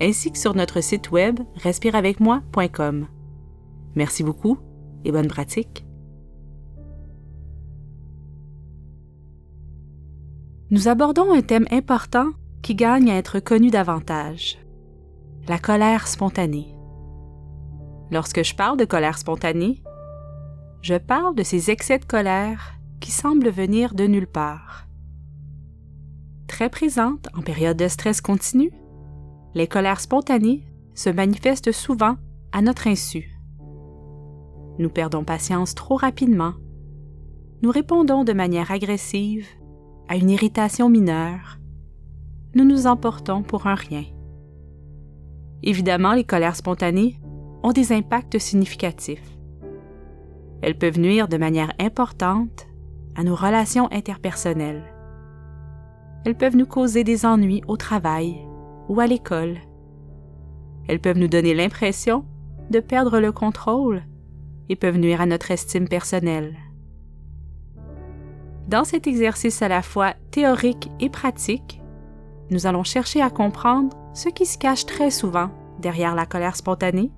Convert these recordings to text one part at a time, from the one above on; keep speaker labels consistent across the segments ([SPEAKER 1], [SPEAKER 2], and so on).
[SPEAKER 1] ainsi que sur notre site web respireavecmoi.com. Merci beaucoup et bonne pratique. Nous abordons un thème important qui gagne à être connu davantage. La colère spontanée. Lorsque je parle de colère spontanée, je parle de ces excès de colère qui semblent venir de nulle part. Très présente en période de stress continu, les colères spontanées se manifestent souvent à notre insu. Nous perdons patience trop rapidement. Nous répondons de manière agressive à une irritation mineure. Nous nous emportons pour un rien. Évidemment, les colères spontanées ont des impacts significatifs. Elles peuvent nuire de manière importante à nos relations interpersonnelles. Elles peuvent nous causer des ennuis au travail, ou à l'école. Elles peuvent nous donner l'impression de perdre le contrôle et peuvent nuire à notre estime personnelle. Dans cet exercice à la fois théorique et pratique, nous allons chercher à comprendre ce qui se cache très souvent derrière la colère spontanée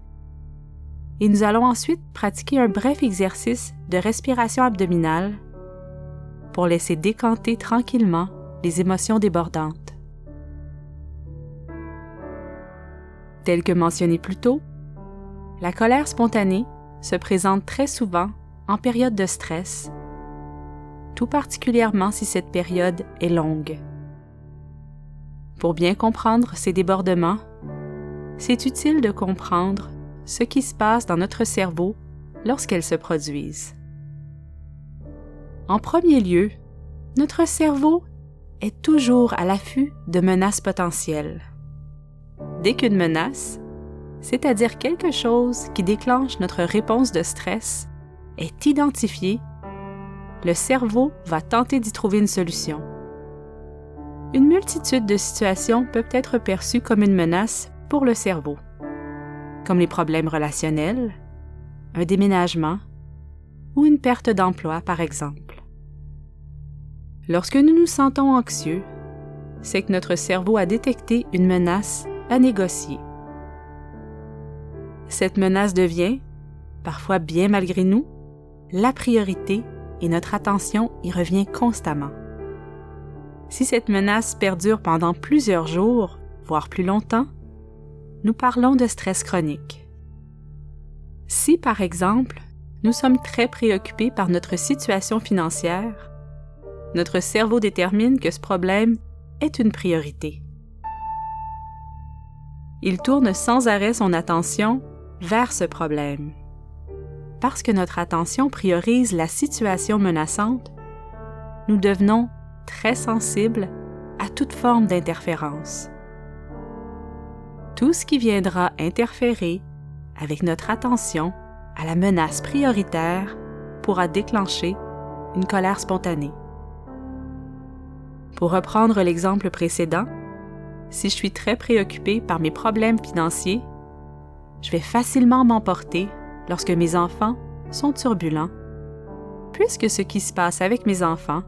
[SPEAKER 1] et nous allons ensuite pratiquer un bref exercice de respiration abdominale pour laisser décanter tranquillement les émotions débordantes. Tel que mentionné plus tôt, la colère spontanée se présente très souvent en période de stress, tout particulièrement si cette période est longue. Pour bien comprendre ces débordements, c'est utile de comprendre ce qui se passe dans notre cerveau lorsqu'elles se produisent. En premier lieu, notre cerveau est toujours à l'affût de menaces potentielles dès qu'une menace, c'est-à-dire quelque chose qui déclenche notre réponse de stress, est identifiée, le cerveau va tenter d'y trouver une solution. Une multitude de situations peuvent être perçues comme une menace pour le cerveau, comme les problèmes relationnels, un déménagement ou une perte d'emploi, par exemple. Lorsque nous nous sentons anxieux, c'est que notre cerveau a détecté une menace à négocier. Cette menace devient, parfois bien malgré nous, la priorité et notre attention y revient constamment. Si cette menace perdure pendant plusieurs jours, voire plus longtemps, nous parlons de stress chronique. Si, par exemple, nous sommes très préoccupés par notre situation financière, notre cerveau détermine que ce problème est une priorité il tourne sans arrêt son attention vers ce problème. Parce que notre attention priorise la situation menaçante, nous devenons très sensibles à toute forme d'interférence. Tout ce qui viendra interférer avec notre attention à la menace prioritaire pourra déclencher une colère spontanée. Pour reprendre l'exemple précédent, si je suis très préoccupée par mes problèmes financiers, je vais facilement m'emporter lorsque mes enfants sont turbulents, puisque ce qui se passe avec mes enfants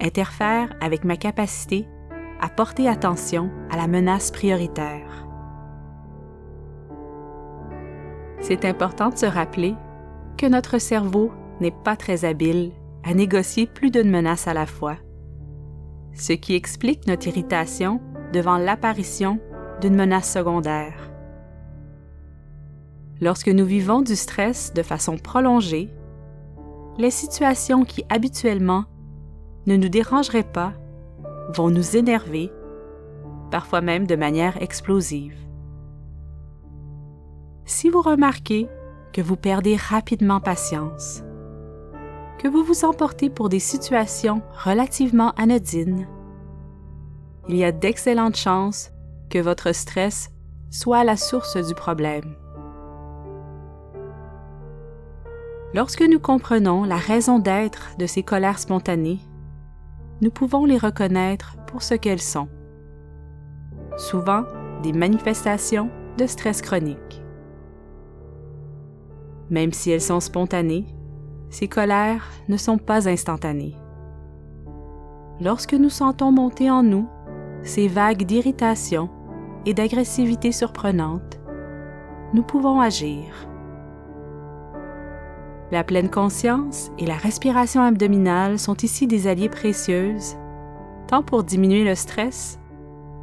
[SPEAKER 1] interfère avec ma capacité à porter attention à la menace prioritaire. C'est important de se rappeler que notre cerveau n'est pas très habile à négocier plus d'une menace à la fois, ce qui explique notre irritation devant l'apparition d'une menace secondaire. Lorsque nous vivons du stress de façon prolongée, les situations qui habituellement ne nous dérangeraient pas vont nous énerver, parfois même de manière explosive. Si vous remarquez que vous perdez rapidement patience, que vous vous emportez pour des situations relativement anodines, il y a d'excellentes chances que votre stress soit la source du problème. Lorsque nous comprenons la raison d'être de ces colères spontanées, nous pouvons les reconnaître pour ce qu'elles sont. Souvent, des manifestations de stress chronique. Même si elles sont spontanées, ces colères ne sont pas instantanées. Lorsque nous sentons monter en nous ces vagues d'irritation et d'agressivité surprenantes, nous pouvons agir. La pleine conscience et la respiration abdominale sont ici des alliés précieuses, tant pour diminuer le stress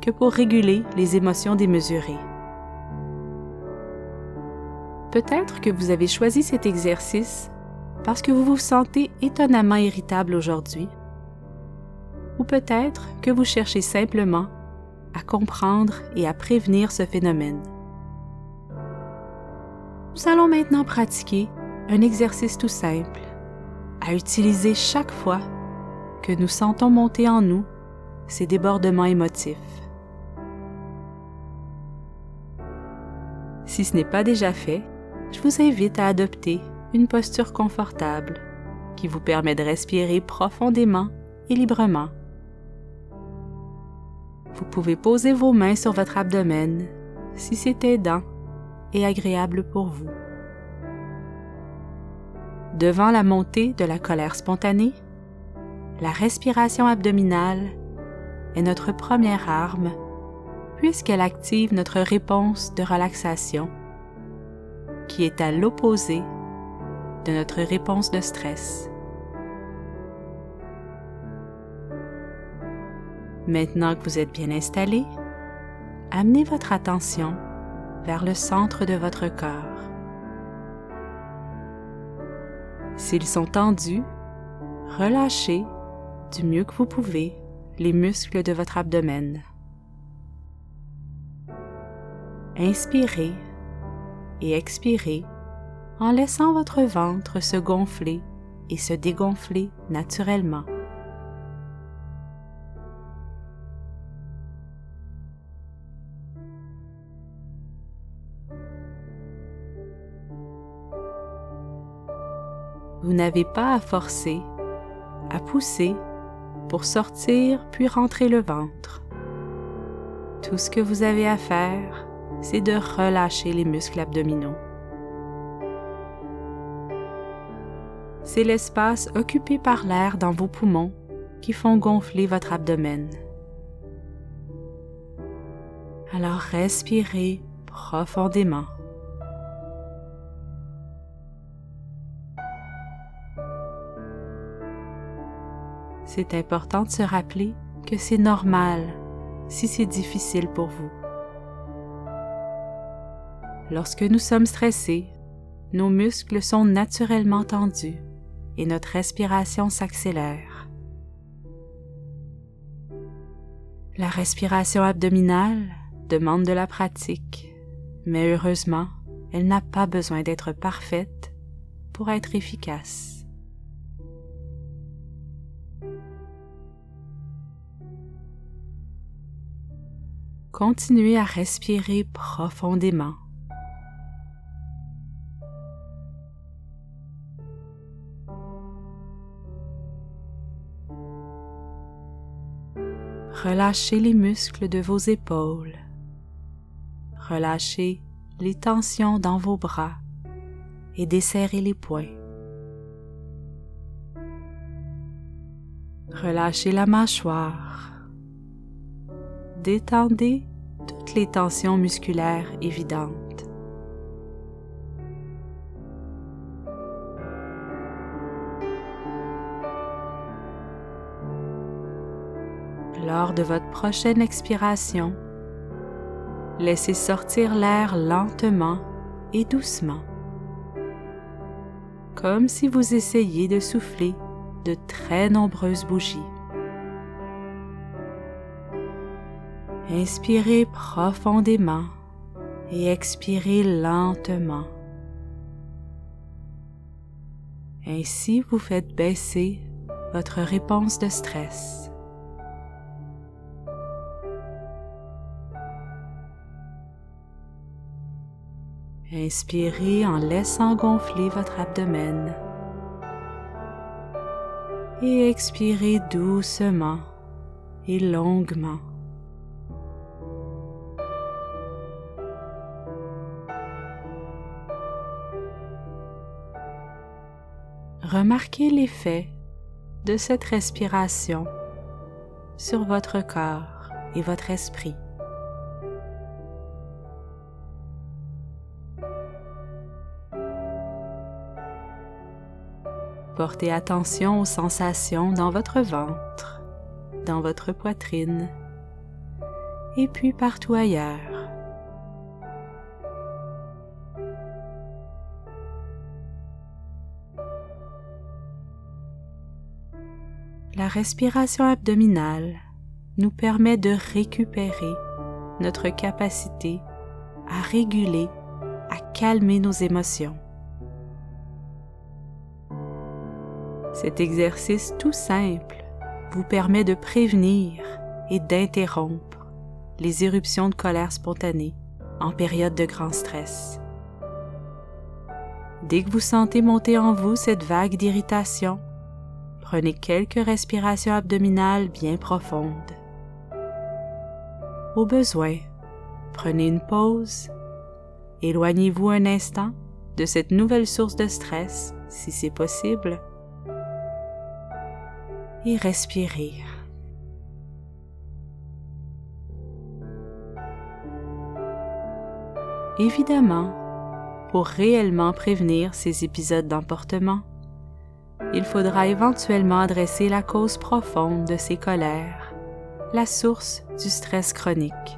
[SPEAKER 1] que pour réguler les émotions démesurées. Peut-être que vous avez choisi cet exercice parce que vous vous sentez étonnamment irritable aujourd'hui, ou peut-être que vous cherchez simplement à comprendre et à prévenir ce phénomène. Nous allons maintenant pratiquer un exercice tout simple à utiliser chaque fois que nous sentons monter en nous ces débordements émotifs. Si ce n'est pas déjà fait, je vous invite à adopter une posture confortable qui vous permet de respirer profondément et librement. Vous pouvez poser vos mains sur votre abdomen si c'est aidant et agréable pour vous. Devant la montée de la colère spontanée, la respiration abdominale est notre première arme puisqu'elle active notre réponse de relaxation qui est à l'opposé de notre réponse de stress. Maintenant que vous êtes bien installé, amenez votre attention vers le centre de votre corps. S'ils sont tendus, relâchez du mieux que vous pouvez les muscles de votre abdomen. Inspirez et expirez en laissant votre ventre se gonfler et se dégonfler naturellement. Vous n'avez pas à forcer, à pousser pour sortir puis rentrer le ventre. Tout ce que vous avez à faire, c'est de relâcher les muscles abdominaux. C'est l'espace occupé par l'air dans vos poumons qui font gonfler votre abdomen. Alors respirez profondément. C'est important de se rappeler que c'est normal si c'est difficile pour vous. Lorsque nous sommes stressés, nos muscles sont naturellement tendus et notre respiration s'accélère. La respiration abdominale demande de la pratique, mais heureusement, elle n'a pas besoin d'être parfaite pour être efficace. Continuez à respirer profondément. Relâchez les muscles de vos épaules. Relâchez les tensions dans vos bras et desserrez les poings. Relâchez la mâchoire. Détendez toutes les tensions musculaires évidentes. Lors de votre prochaine expiration, laissez sortir l'air lentement et doucement, comme si vous essayiez de souffler de très nombreuses bougies. Inspirez profondément et expirez lentement. Ainsi, vous faites baisser votre réponse de stress. Inspirez en laissant gonfler votre abdomen. Et expirez doucement et longuement. Remarquez l'effet de cette respiration sur votre corps et votre esprit. Portez attention aux sensations dans votre ventre, dans votre poitrine et puis partout ailleurs. La respiration abdominale nous permet de récupérer notre capacité à réguler, à calmer nos émotions. Cet exercice tout simple vous permet de prévenir et d'interrompre les éruptions de colère spontanée en période de grand stress. Dès que vous sentez monter en vous cette vague d'irritation, prenez quelques respirations abdominales bien profondes. Au besoin, prenez une pause, éloignez-vous un instant de cette nouvelle source de stress, si c'est possible, et respirez. Évidemment, pour réellement prévenir ces épisodes d'emportement, il faudra éventuellement adresser la cause profonde de ces colères, la source du stress chronique.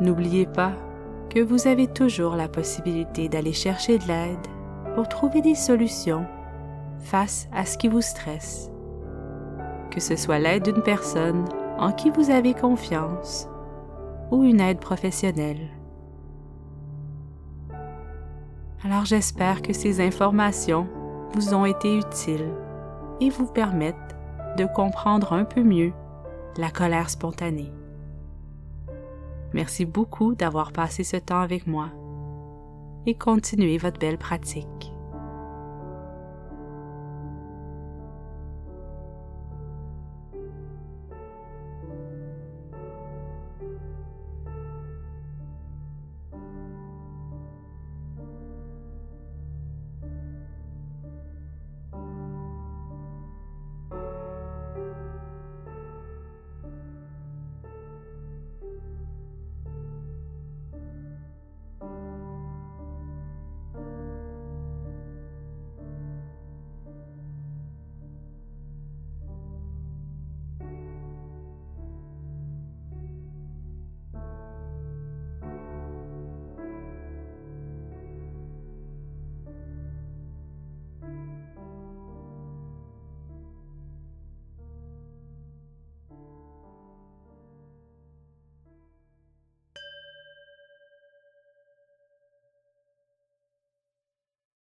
[SPEAKER 1] N'oubliez pas que vous avez toujours la possibilité d'aller chercher de l'aide pour trouver des solutions face à ce qui vous stresse. Que ce soit l'aide d'une personne en qui vous avez confiance ou une aide professionnelle. Alors j'espère que ces informations vous ont été utiles et vous permettent de comprendre un peu mieux la colère spontanée. Merci beaucoup d'avoir passé ce temps avec moi et continuez votre belle pratique.